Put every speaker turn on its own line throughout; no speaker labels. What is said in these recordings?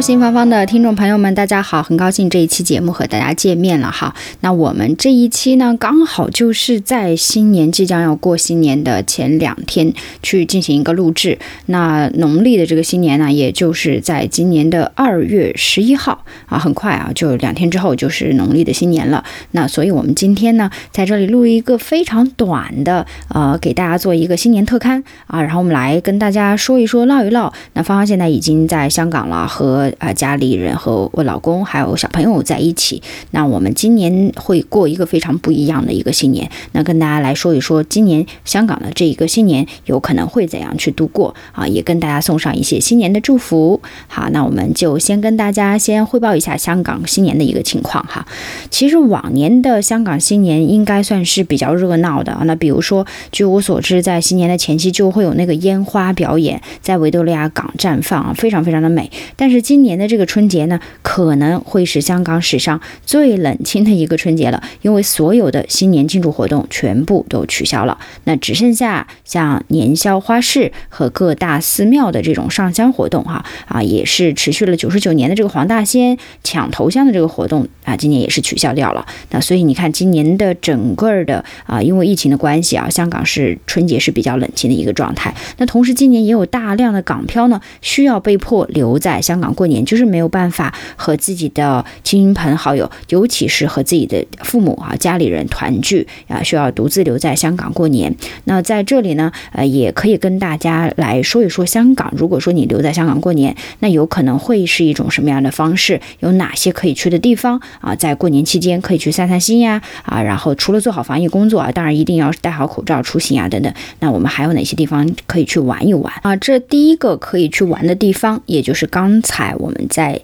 新芳芳的听众朋友们，大家好，很高兴这一期节目和大家见面了哈。那我们这一期呢，刚好就是在新年即将要过新年的前两天去进行一个录制。那农历的这个新年呢，也就是在今年的二月十一号啊，很快啊，就两天之后就是农历的新年了。那所以我们今天呢，在这里录一个非常短的，呃，给大家做一个新年特刊啊，然后我们来跟大家说一说、唠一唠。那芳芳现在已经在香港了。和啊家里人和我老公还有小朋友在一起，那我们今年会过一个非常不一样的一个新年。那跟大家来说一说，今年香港的这一个新年有可能会怎样去度过啊？也跟大家送上一些新年的祝福。好，那我们就先跟大家先汇报一下香港新年的一个情况哈。其实往年的香港新年应该算是比较热闹的。那比如说，据我所知，在新年的前期就会有那个烟花表演在维多利亚港绽放，非常非常的美。但是今今年的这个春节呢，可能会是香港史上最冷清的一个春节了，因为所有的新年庆祝活动全部都取消了，那只剩下像年宵花市和各大寺庙的这种上香活动，哈啊，也是持续了九十九年的这个黄大仙抢头香的这个活动啊，今年也是取消掉了。那所以你看，今年的整个的啊，因为疫情的关系啊，香港是春节是比较冷清的一个状态。那同时，今年也有大量的港漂呢，需要被迫留在。香港过年就是没有办法和自己的亲朋好友，尤其是和自己的父母啊家里人团聚啊，需要独自留在香港过年。那在这里呢，呃，也可以跟大家来说一说香港。如果说你留在香港过年，那有可能会是一种什么样的方式？有哪些可以去的地方啊？在过年期间可以去散散心呀啊！然后除了做好防疫工作啊，当然一定要戴好口罩出行啊等等。那我们还有哪些地方可以去玩一玩啊？这第一个可以去玩的地方，也就是刚。才，我们在。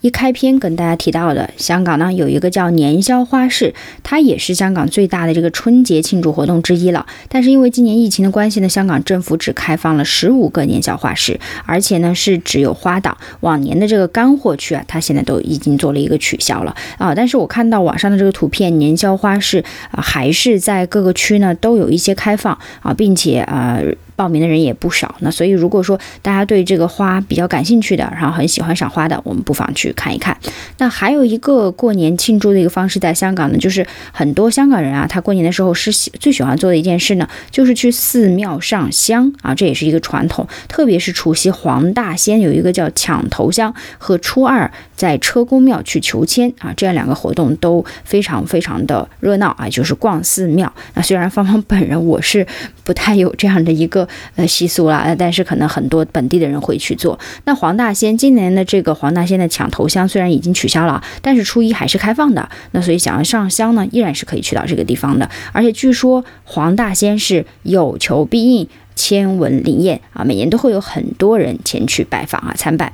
一开篇跟大家提到的，香港呢有一个叫年宵花市，它也是香港最大的这个春节庆祝活动之一了。但是因为今年疫情的关系呢，香港政府只开放了十五个年宵花市，而且呢是只有花档。往年的这个干货区啊，它现在都已经做了一个取消了啊。但是我看到网上的这个图片，年宵花市啊还是在各个区呢都有一些开放啊，并且啊报名的人也不少。那所以如果说大家对这个花比较感兴趣的，然后很喜欢赏花的，我们不妨去。看一看，那还有一个过年庆祝的一个方式，在香港呢，就是很多香港人啊，他过年的时候是喜最喜欢做的一件事呢，就是去寺庙上香啊，这也是一个传统。特别是除夕黄大仙有一个叫抢头香，和初二在车公庙去求签啊，这样两个活动都非常非常的热闹啊，就是逛寺庙。那虽然芳芳本人我是不太有这样的一个呃习俗了，但是可能很多本地的人会去做。那黄大仙今年的这个黄大仙的抢。头香虽然已经取消了，但是初一还是开放的。那所以想要上香呢，依然是可以去到这个地方的。而且据说黄大仙是有求必应。千文灵验啊，每年都会有很多人前去拜访啊参拜。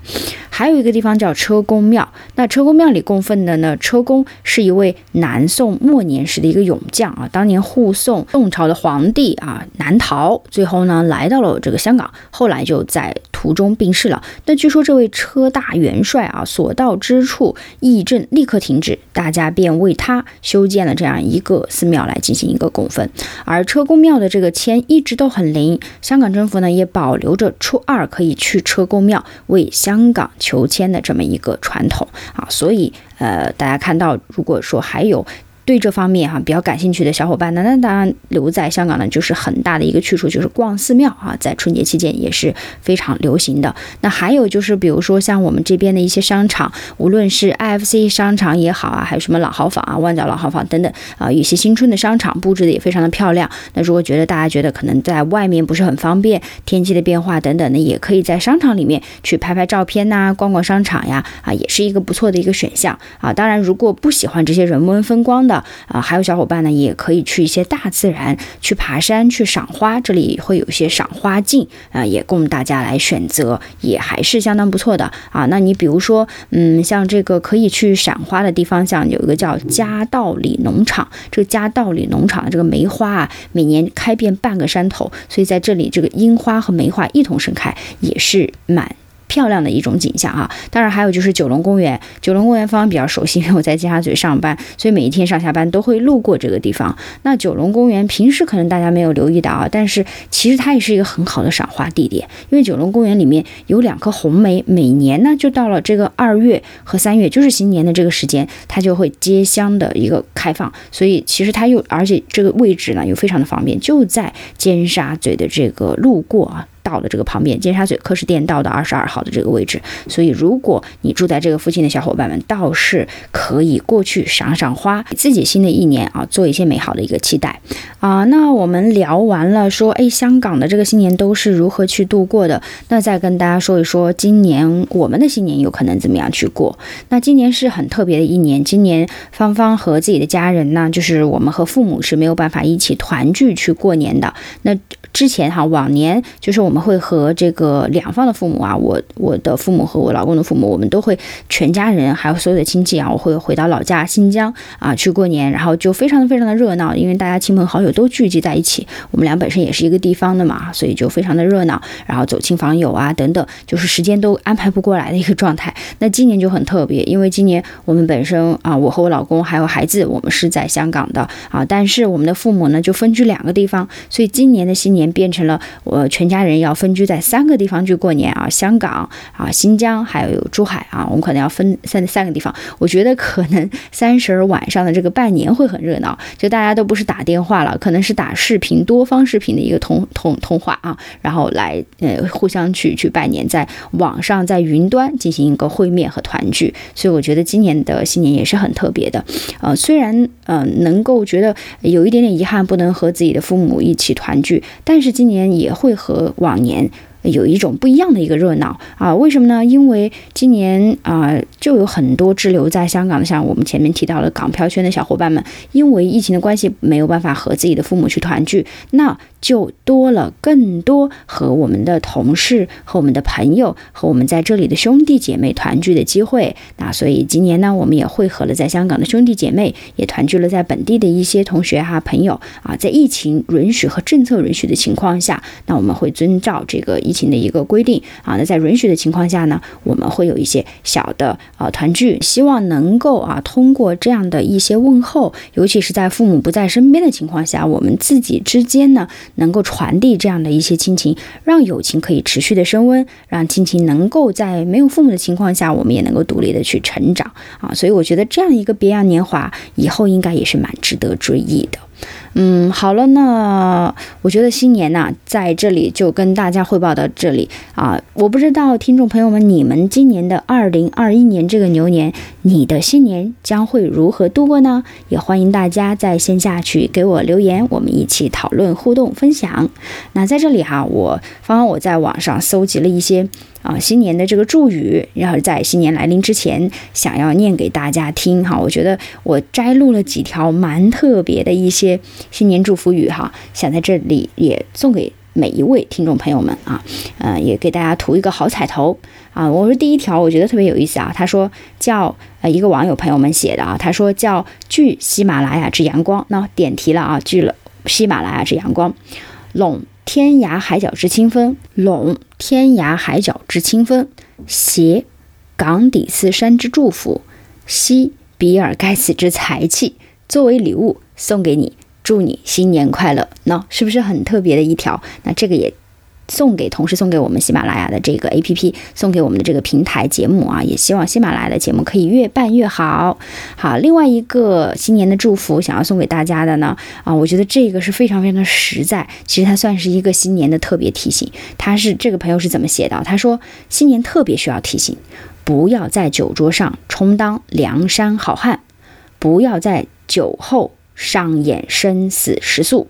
还有一个地方叫车公庙，那车公庙里供奉的呢，车公是一位南宋末年时的一个勇将啊，当年护送宋朝的皇帝啊南逃，最后呢来到了这个香港，后来就在途中病逝了。那据说这位车大元帅啊，所到之处义阵立刻停止，大家便为他修建了这样一个寺庙来进行一个供奉。而车公庙的这个签一直都很灵。香港政府呢也保留着初二可以去车公庙为香港求签的这么一个传统啊，所以呃，大家看到如果说还有。对这方面哈比较感兴趣的小伙伴呢，那当然留在香港呢就是很大的一个去处，就是逛寺庙啊，在春节期间也是非常流行的。那还有就是，比如说像我们这边的一些商场，无论是 IFC 商场也好啊，还有什么老豪坊啊、万角老豪坊等等啊，有些新春的商场布置的也非常的漂亮。那如果觉得大家觉得可能在外面不是很方便，天气的变化等等呢，也可以在商场里面去拍拍照片呐，逛逛商场呀，啊，也是一个不错的一个选项啊。当然，如果不喜欢这些人文风光的，啊，还有小伙伴呢也可以去一些大自然去爬山去赏花，这里会有一些赏花径啊，也供大家来选择，也还是相当不错的啊。那你比如说，嗯，像这个可以去赏花的地方，像有一个叫嘉道里农场，这个嘉道里农场的这个梅花啊，每年开遍半个山头，所以在这里这个樱花和梅花一同盛开，也是蛮。漂亮的一种景象啊！当然还有就是九龙公园，九龙公园方比较熟悉，因为我在尖沙咀上班，所以每一天上下班都会路过这个地方。那九龙公园平时可能大家没有留意到啊，但是其实它也是一个很好的赏花地点，因为九龙公园里面有两棵红梅，每年呢就到了这个二月和三月，就是新年的这个时间，它就会接香的一个开放，所以其实它又而且这个位置呢又非常的方便，就在尖沙咀的这个路过啊。道的这个旁边，尖沙咀科士甸道的二十二号的这个位置，所以如果你住在这个附近的小伙伴们，倒是可以过去赏赏花，给自己新的一年啊，做一些美好的一个期待啊。那我们聊完了，说哎，香港的这个新年都是如何去度过的？那再跟大家说一说，今年我们的新年有可能怎么样去过？那今年是很特别的一年，今年芳芳和自己的家人呢，就是我们和父母是没有办法一起团聚去过年的。那之前哈，往年就是我们会和这个两方的父母啊，我我的父母和我老公的父母，我们都会全家人还有所有的亲戚啊，我会回到老家新疆啊去过年，然后就非常的非常的热闹，因为大家亲朋好友都聚集在一起，我们俩本身也是一个地方的嘛，所以就非常的热闹，然后走亲访友啊等等，就是时间都安排不过来的一个状态。那今年就很特别，因为今年我们本身啊，我和我老公还有孩子，我们是在香港的啊，但是我们的父母呢就分居两个地方，所以今年的新年。年变成了我全家人要分居在三个地方去过年啊，香港啊、新疆还有珠海啊，我们可能要分三三个地方。我觉得可能 三十儿晚上的这个拜年会很热闹，就大家都不是打电话了，可能是打视频、多方视频的一个通通通话啊，然后来呃互相去去拜年，在网上在云端进行一个会面和团聚。所以我觉得今年的新年也是很特别的，呃，虽然呃能够觉得有一点点遗憾，不能和自己的父母一起团聚。但是今年也会和往年有一种不一样的一个热闹啊？为什么呢？因为今年啊，就有很多滞留在香港的，像我们前面提到的港漂圈的小伙伴们，因为疫情的关系，没有办法和自己的父母去团聚，那。就多了更多和我们的同事、和我们的朋友、和我们在这里的兄弟姐妹团聚的机会。那所以今年呢，我们也汇合了在香港的兄弟姐妹，也团聚了在本地的一些同学哈朋友啊。在疫情允许和政策允许的情况下，那我们会遵照这个疫情的一个规定啊。那在允许的情况下呢，我们会有一些小的啊团聚，希望能够啊通过这样的一些问候，尤其是在父母不在身边的情况下，我们自己之间呢。能够传递这样的一些亲情，让友情可以持续的升温，让亲情能够在没有父母的情况下，我们也能够独立的去成长啊！所以我觉得这样一个别样年华，以后应该也是蛮值得追忆的。嗯，好了，那我觉得新年呢，在这里就跟大家汇报到这里啊。我不知道听众朋友们，你们今年的二零二一年这个牛年，你的新年将会如何度过呢？也欢迎大家在线下去给我留言，我们一起讨论、互动、分享。那在这里哈，我刚刚我在网上搜集了一些。啊，新年的这个祝语，然后在新年来临之前，想要念给大家听哈。我觉得我摘录了几条蛮特别的一些新年祝福语哈，想在这里也送给每一位听众朋友们啊，呃，也给大家图一个好彩头啊。我说第一条，我觉得特别有意思啊。他说叫呃一个网友朋友们写的啊，他说叫聚喜马拉雅之阳光，那点题了啊，聚了喜马拉雅之阳光，拢。天涯海角之清风，陇天涯海角之清风，携港底斯山之祝福，吸比尔盖茨之财气，作为礼物送给你，祝你新年快乐。那是不是很特别的一条？那这个也。送给同时送给我们喜马拉雅的这个 A P P，送给我们的这个平台节目啊，也希望喜马拉雅的节目可以越办越好。好，另外一个新年的祝福想要送给大家的呢，啊，我觉得这个是非常非常的实在，其实它算是一个新年的特别提醒。他是这个朋友是怎么写的？他说新年特别需要提醒，不要在酒桌上充当梁山好汉，不要在酒后上演生死时速，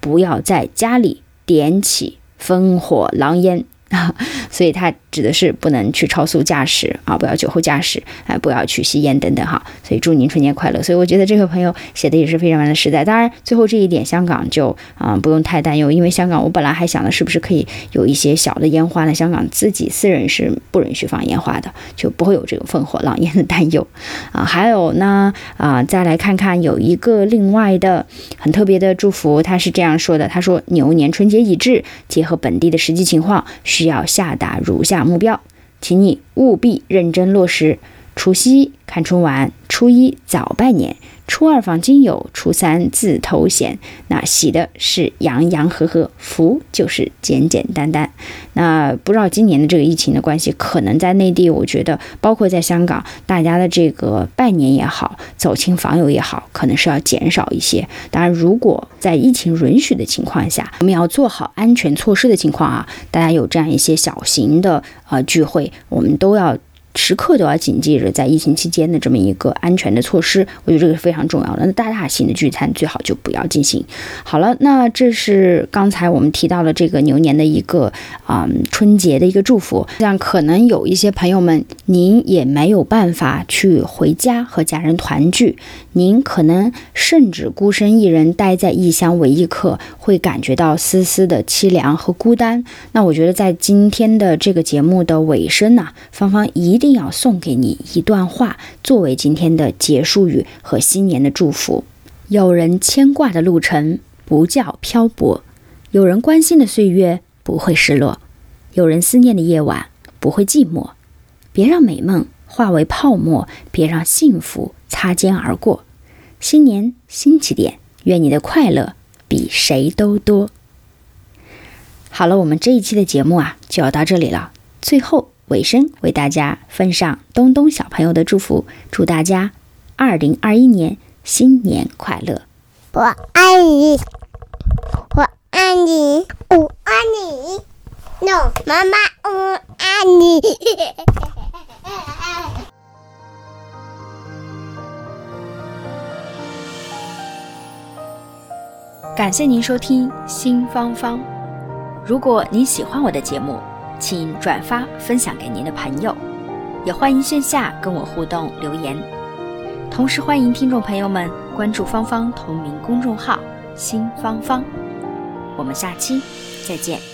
不要在家里点起。烽火狼烟。啊，所以他指的是不能去超速驾驶啊，不要酒后驾驶，哎，不要去吸烟等等哈。所以祝您春节快乐。所以我觉得这个朋友写的也是非常的实在。当然，最后这一点香港就啊不用太担忧，因为香港我本来还想的是不是可以有一些小的烟花呢？香港自己私人是不允许放烟花的，就不会有这个烽火狼烟的担忧啊。还有呢啊，再来看看有一个另外的很特别的祝福，他是这样说的：他说牛年春节已至，结合本地的实际情况，需要下达如下目标，请你务必认真落实。除夕看春晚，初一早拜年。初二访亲友，初三自头衔。那喜的是洋洋和和，福就是简简单单。那不知道今年的这个疫情的关系，可能在内地，我觉得包括在香港，大家的这个拜年也好，走亲访友也好，可能是要减少一些。当然，如果在疫情允许的情况下，我们要做好安全措施的情况啊，大家有这样一些小型的呃聚会，我们都要。时刻都要谨记着在疫情期间的这么一个安全的措施，我觉得这个是非常重要的。那大大型的聚餐最好就不要进行。好了，那这是刚才我们提到的这个牛年的一个啊春节的一个祝福。像可能有一些朋友们，您也没有办法去回家和家人团聚，您可能甚至孤身一人待在异乡为异客，会感觉到丝丝的凄凉和孤单。那我觉得在今天的这个节目的尾声呢，芳芳。一定要送给你一段话，作为今天的结束语和新年的祝福。有人牵挂的路程不叫漂泊，有人关心的岁月不会失落，有人思念的夜晚不会寂寞。别让美梦化为泡沫，别让幸福擦肩而过。新年新起点，愿你的快乐比谁都多。好了，我们这一期的节目啊，就要到这里了。最后。尾声为大家奉上东东小朋友的祝福，祝大家二零二一年新年快乐！
我爱你，我爱你，我爱你，no，妈妈我爱你。
感谢您收听新芳芳。如果您喜欢我的节目，请转发分享给您的朋友，也欢迎线下跟我互动留言。同时欢迎听众朋友们关注芳芳同名公众号“新芳芳”。我们下期再见。